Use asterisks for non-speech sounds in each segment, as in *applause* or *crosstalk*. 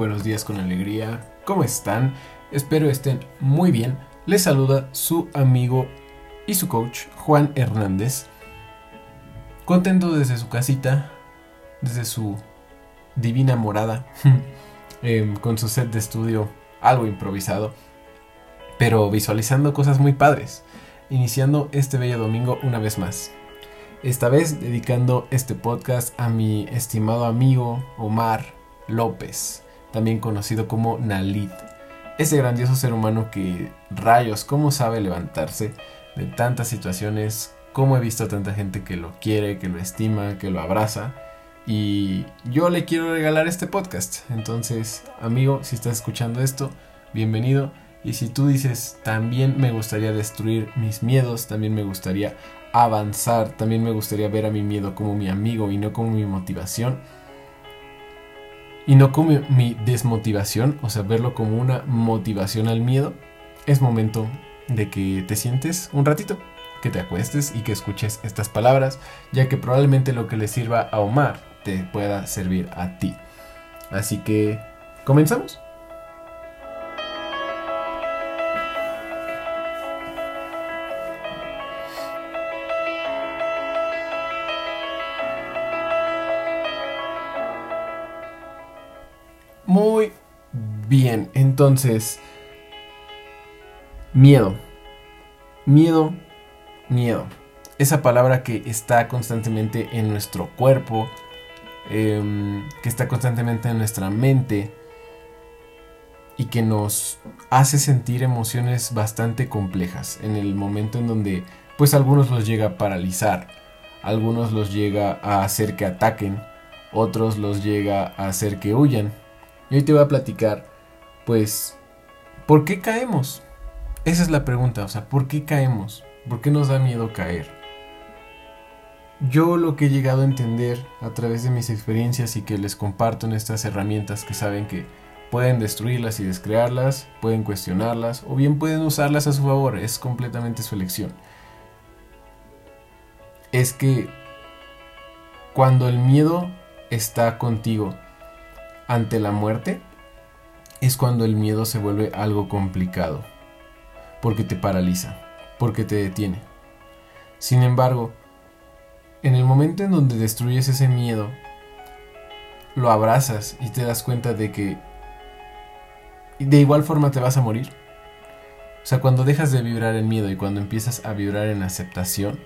buenos días con alegría. ¿Cómo están? Espero estén muy bien. Les saluda su amigo y su coach, Juan Hernández. Contento desde su casita, desde su divina morada, *laughs* em, con su set de estudio algo improvisado, pero visualizando cosas muy padres, iniciando este bello domingo una vez más. Esta vez dedicando este podcast a mi estimado amigo Omar López, también conocido como Nalit. Ese grandioso ser humano que rayos, cómo sabe levantarse de tantas situaciones, cómo he visto a tanta gente que lo quiere, que lo estima, que lo abraza. Y yo le quiero regalar este podcast. Entonces, amigo, si estás escuchando esto, bienvenido. Y si tú dices, también me gustaría destruir mis miedos, también me gustaría avanzar, también me gustaría ver a mi miedo como mi amigo y no como mi motivación. Y no como mi desmotivación, o sea, verlo como una motivación al miedo. Es momento de que te sientes un ratito, que te acuestes y que escuches estas palabras, ya que probablemente lo que le sirva a Omar te pueda servir a ti. Así que, ¿comenzamos? Entonces, miedo. Miedo, miedo. Esa palabra que está constantemente en nuestro cuerpo, em, que está constantemente en nuestra mente y que nos hace sentir emociones bastante complejas en el momento en donde pues algunos los llega a paralizar, algunos los llega a hacer que ataquen, otros los llega a hacer que huyan y hoy te voy a platicar, pues, ¿por qué caemos? Esa es la pregunta, o sea, ¿por qué caemos? ¿Por qué nos da miedo caer? Yo lo que he llegado a entender a través de mis experiencias y que les comparto en estas herramientas que saben que pueden destruirlas y descrearlas, pueden cuestionarlas o bien pueden usarlas a su favor, es completamente su elección. Es que cuando el miedo está contigo, ante la muerte es cuando el miedo se vuelve algo complicado, porque te paraliza, porque te detiene. Sin embargo, en el momento en donde destruyes ese miedo, lo abrazas y te das cuenta de que de igual forma te vas a morir. O sea, cuando dejas de vibrar en miedo y cuando empiezas a vibrar en aceptación,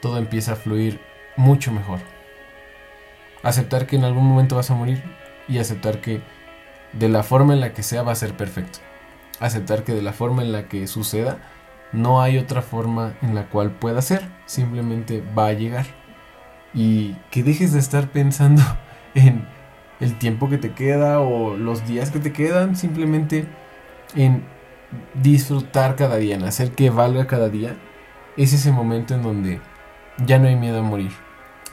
todo empieza a fluir mucho mejor. Aceptar que en algún momento vas a morir y aceptar que de la forma en la que sea va a ser perfecto. Aceptar que de la forma en la que suceda no hay otra forma en la cual pueda ser, simplemente va a llegar. Y que dejes de estar pensando *laughs* en el tiempo que te queda o los días que te quedan, simplemente en disfrutar cada día, en hacer que valga cada día. Es ese momento en donde ya no hay miedo a morir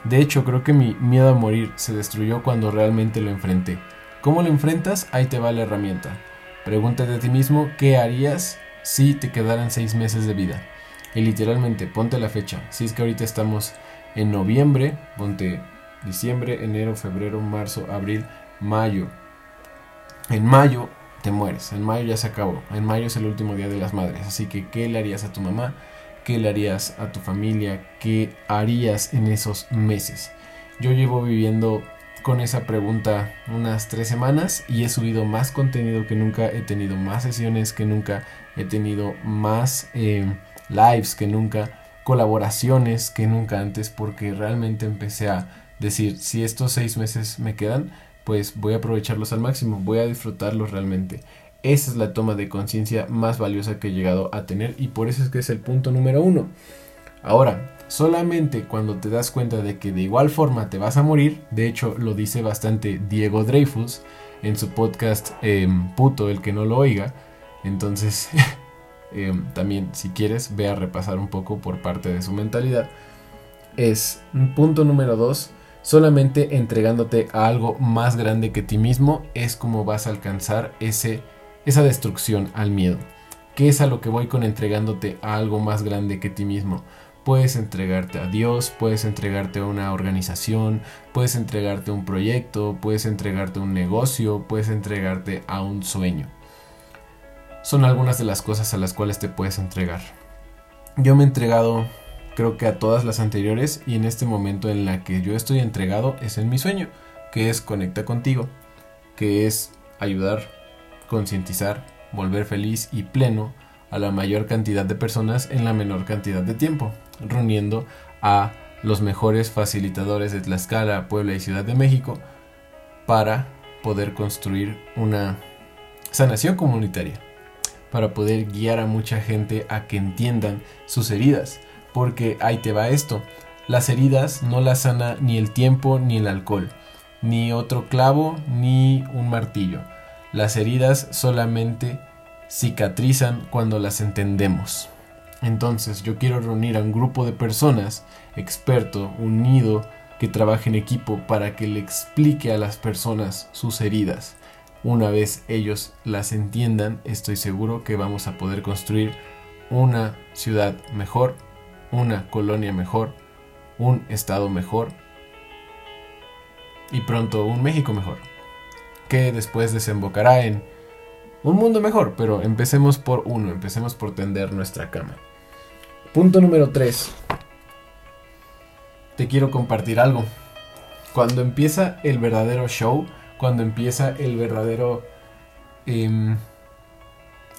de hecho, creo que mi miedo a morir se destruyó cuando realmente lo enfrenté. ¿Cómo lo enfrentas? Ahí te va la herramienta. Pregúntate a ti mismo qué harías si te quedaran seis meses de vida. Y literalmente, ponte la fecha. Si es que ahorita estamos en noviembre, ponte diciembre, enero, febrero, marzo, abril, mayo. En mayo te mueres. En mayo ya se acabó. En mayo es el último día de las madres. Así que, ¿qué le harías a tu mamá? qué le harías a tu familia, qué harías en esos meses. Yo llevo viviendo con esa pregunta unas tres semanas y he subido más contenido que nunca, he tenido más sesiones que nunca, he tenido más eh, lives que nunca, colaboraciones que nunca antes porque realmente empecé a decir si estos seis meses me quedan pues voy a aprovecharlos al máximo, voy a disfrutarlos realmente. Esa es la toma de conciencia más valiosa que he llegado a tener y por eso es que es el punto número uno. Ahora, solamente cuando te das cuenta de que de igual forma te vas a morir, de hecho lo dice bastante Diego Dreyfus en su podcast em, Puto, el que no lo oiga, entonces *laughs* em, también si quieres ve a repasar un poco por parte de su mentalidad. Es punto número dos, solamente entregándote a algo más grande que ti mismo es como vas a alcanzar ese esa destrucción al miedo. ¿Qué es a lo que voy con entregándote a algo más grande que ti mismo? Puedes entregarte a Dios, puedes entregarte a una organización, puedes entregarte a un proyecto, puedes entregarte a un negocio, puedes entregarte a un sueño. Son algunas de las cosas a las cuales te puedes entregar. Yo me he entregado creo que a todas las anteriores y en este momento en la que yo estoy entregado es en mi sueño, que es conecta contigo, que es ayudar, concientizar, volver feliz y pleno a la mayor cantidad de personas en la menor cantidad de tiempo, reuniendo a los mejores facilitadores de Tlaxcala, Puebla y Ciudad de México para poder construir una sanación comunitaria, para poder guiar a mucha gente a que entiendan sus heridas, porque ahí te va esto, las heridas no las sana ni el tiempo ni el alcohol, ni otro clavo ni un martillo. Las heridas solamente cicatrizan cuando las entendemos. Entonces yo quiero reunir a un grupo de personas, experto, unido, que trabaje en equipo para que le explique a las personas sus heridas. Una vez ellos las entiendan, estoy seguro que vamos a poder construir una ciudad mejor, una colonia mejor, un estado mejor y pronto un México mejor, que después desembocará en un mundo mejor, pero empecemos por uno, empecemos por tender nuestra cama. Punto número 3. Te quiero compartir algo. Cuando empieza el verdadero show, cuando empieza el verdadero em,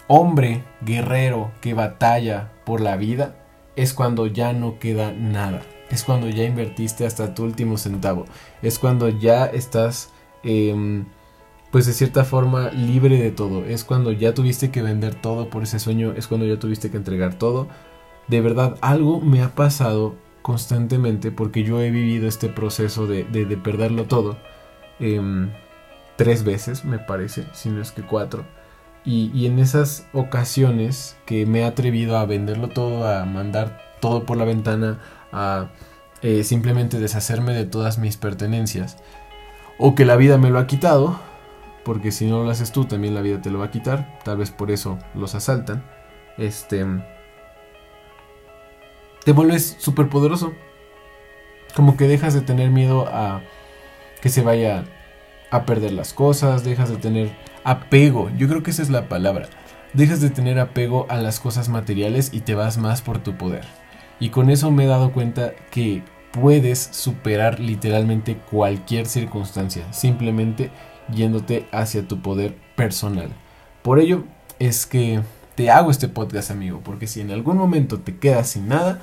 hombre guerrero que batalla por la vida, es cuando ya no queda nada. Es cuando ya invertiste hasta tu último centavo. Es cuando ya estás... Em, pues de cierta forma libre de todo. Es cuando ya tuviste que vender todo por ese sueño, es cuando ya tuviste que entregar todo. De verdad, algo me ha pasado constantemente porque yo he vivido este proceso de, perderlo todo. Em, tres veces, me parece, si no es que cuatro. Y, en esas ocasiones que me he atrevido a venderlo todo, a mandar todo por la ventana, a eh, simplemente deshacerme de todas mis pertenencias, o que la vida me lo ha quitado, porque si no lo haces tú también la vida te lo va a quitar, tal vez por eso los asaltan. Este te vuelves súper poderoso. Como que dejas de tener miedo a que se vaya a perder las cosas, dejas de tener apego, yo creo que esa es la palabra. Dejas de tener apego a las cosas materiales y te vas más por tu poder. Y con eso me he dado cuenta que puedes superar literalmente cualquier circunstancia, simplemente yéndote hacia tu poder personal. Por ello es que te hago este podcast, amigo, porque si en algún momento te quedas sin nada,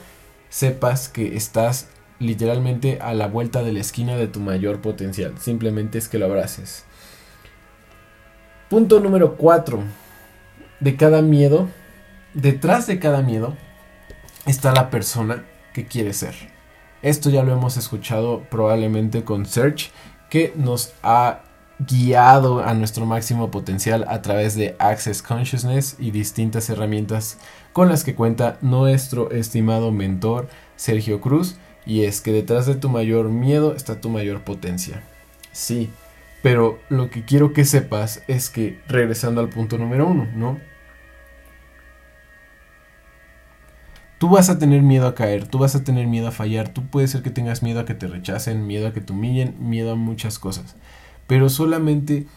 sepas que estás literalmente a la vuelta de la esquina de tu mayor potencial. Simplemente es que lo abraces. Punto número 4. De cada miedo, detrás de cada miedo, está la persona que quiere ser. Esto ya lo hemos escuchado probablemente con Search, que nos ha guiado a nuestro máximo potencial a través de Access Consciousness y distintas herramientas con las que cuenta nuestro estimado mentor Sergio Cruz. Y es que detrás de tu mayor miedo está tu mayor potencia. Sí, pero lo que quiero que sepas es que, regresando al punto número uno, ¿no? Tú vas a tener miedo a caer, tú vas a tener miedo a fallar, tú puede ser que tengas miedo a que te rechacen, miedo a que te humillen, miedo a muchas cosas pero solamente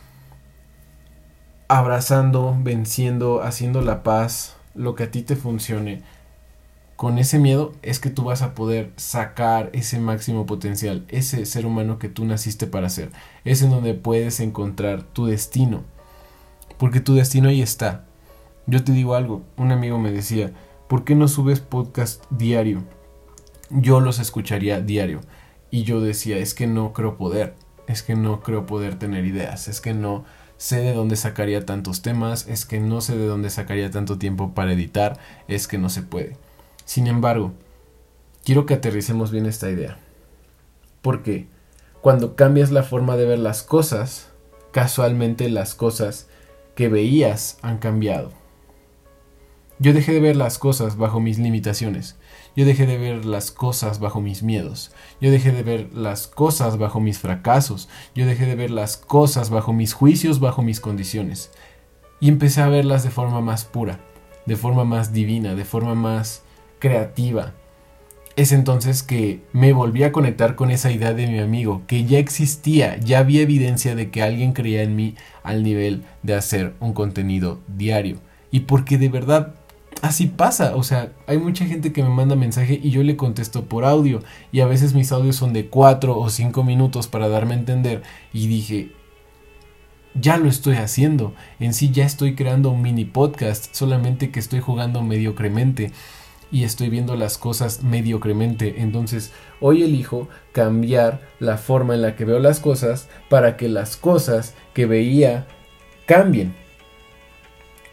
abrazando, venciendo, haciendo la paz, lo que a ti te funcione, con ese miedo es que tú vas a poder sacar ese máximo potencial, ese ser humano que tú naciste para ser. Es en donde puedes encontrar tu destino. Porque tu destino ahí está. Yo te digo algo, un amigo me decía, ¿por qué no subes podcast diario? Yo los escucharía diario. Y yo decía, es que no creo poder es que no creo poder tener ideas, es que no sé de dónde sacaría tantos temas, es que no sé de dónde sacaría tanto tiempo para editar, es que no se puede. Sin embargo, quiero que aterricemos bien esta idea. Porque cuando cambias la forma de ver las cosas, casualmente las cosas que veías han cambiado. Yo dejé de ver las cosas bajo mis limitaciones. Yo dejé de ver las cosas bajo mis miedos. Yo dejé de ver las cosas bajo mis fracasos. Yo dejé de ver las cosas bajo mis juicios, bajo mis condiciones. Y empecé a verlas de forma más pura, de forma más divina, de forma más creativa. es entonces que me volví a conectar con esa idea de mi amigo, que ya existía, ya había evidencia de que alguien creía en mí al nivel de hacer un contenido diario. Y porque de verdad así pasa, o sea, hay mucha gente que me manda mensaje y yo le contesto por audio y a veces mis audios son de 4 o 5 minutos para darme a entender y dije, ya lo estoy haciendo, en sí ya estoy creando un mini podcast, solamente que estoy jugando mediocremente y estoy viendo las cosas mediocremente. Entonces, hoy elijo cambiar la forma en la que veo las cosas para que las cosas que veía cambien.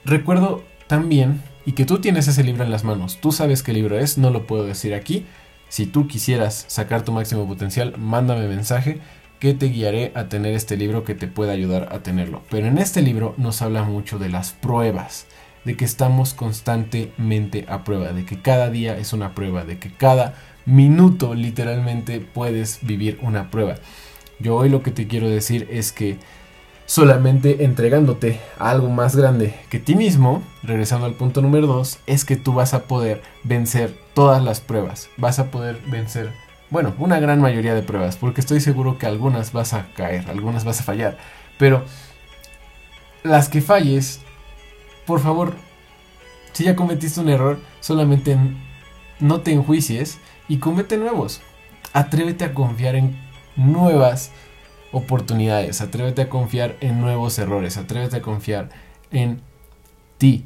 Recuerdo también, y que tú tienes ese libro en las manos, tú sabes qué libro es, no lo puedo decir aquí. Si tú quisieras sacar tu máximo potencial, mándame mensaje que te guiaré a tener este libro que te pueda ayudar a tenerlo. Pero en este libro nos habla mucho de las pruebas de que estamos constantemente a prueba, de que cada día es una prueba, de que cada minuto literalmente puedes vivir una prueba. Yo hoy lo que te quiero decir es que solamente entregándote a algo más grande que ti mismo, regresando al punto número 2, es que tú vas a poder vencer todas las pruebas, vas a poder vencer, bueno, una gran mayoría de pruebas, porque estoy seguro que algunas vas a caer, algunas vas a fallar, pero las que falles por favor, si ya cometiste un error, solamente no te enjuicies y comete nuevos. Atrévete a confiar en nuevas oportunidades, atrévete a confiar en nuevos errores, atrévete a confiar en ti.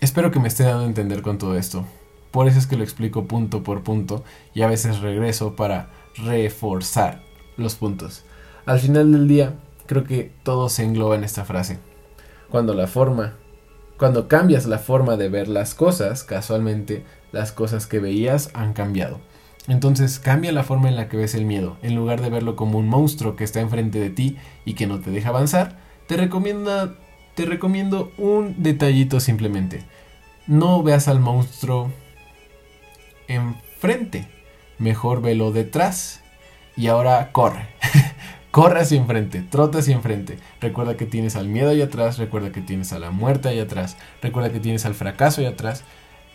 Espero que me esté dando a entender con todo esto. Por eso es que lo explico punto por punto y a veces regreso para reforzar los puntos. Al final del día, creo que todo se engloba en esta frase cuando la forma, cuando cambias la forma de ver las cosas, casualmente las cosas que veías han cambiado. Entonces cambia la forma en la que ves el miedo. En lugar de verlo como un monstruo que está enfrente de ti y que no te deja avanzar, te recomiendo, te recomiendo un detallito simplemente. No veas al monstruo enfrente. Mejor velo detrás. Y ahora corre. *laughs* Corre hacia enfrente, trota hacia enfrente. Recuerda que tienes al miedo allá atrás, recuerda que tienes a la muerte allá atrás, recuerda que tienes al fracaso allá atrás.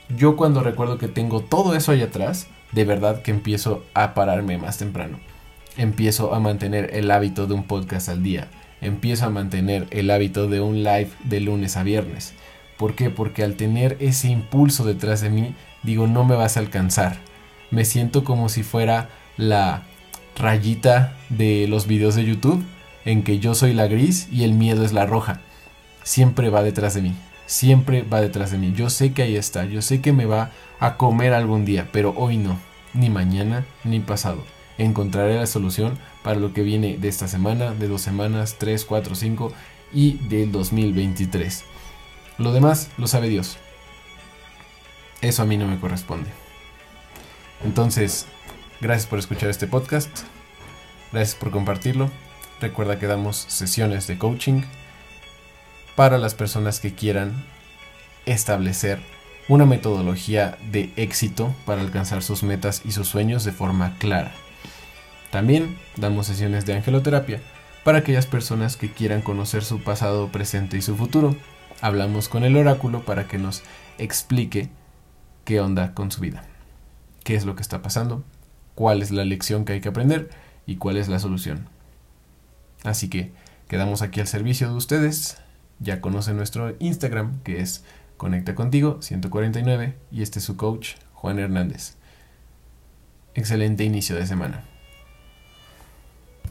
Yo cuando recuerdo que tengo todo eso allá atrás, de verdad que empiezo a pararme más temprano. Empiezo a mantener el hábito de un podcast al día. Empiezo a mantener el hábito de un live de lunes a viernes. ¿Por qué? Porque al tener ese impulso detrás de mí, digo, no me vas a alcanzar. Me siento como si fuera la rayita de los videos de YouTube en que yo soy la gris y el miedo es la roja. Siempre va detrás de mí, siempre va detrás de mí. Yo sé que ahí está, yo sé que me va a comer algún día, pero hoy no, ni mañana ni pasado. Encontraré la solución para lo que viene de esta semana, de dos semanas, tres, cuatro, cinco y del 2023. Lo demás lo sabe Dios. Eso a mí no me corresponde. Entonces, Gracias por escuchar este podcast. Gracias por compartirlo. Recuerda que damos sesiones de coaching para las personas que quieran establecer una metodología de éxito para alcanzar sus metas y sus sueños de forma clara. También damos sesiones de angeloterapia para aquellas personas que quieran conocer su pasado, presente y su futuro. Hablamos con el oráculo para que nos explique qué onda con su vida, qué es lo que está pasando, cuál es la lección que hay que aprender y cuál es la solución. Así que quedamos aquí al servicio de ustedes. Ya conocen nuestro Instagram que es Conecta Contigo 149 y este es su coach Juan Hernández. Excelente inicio de semana.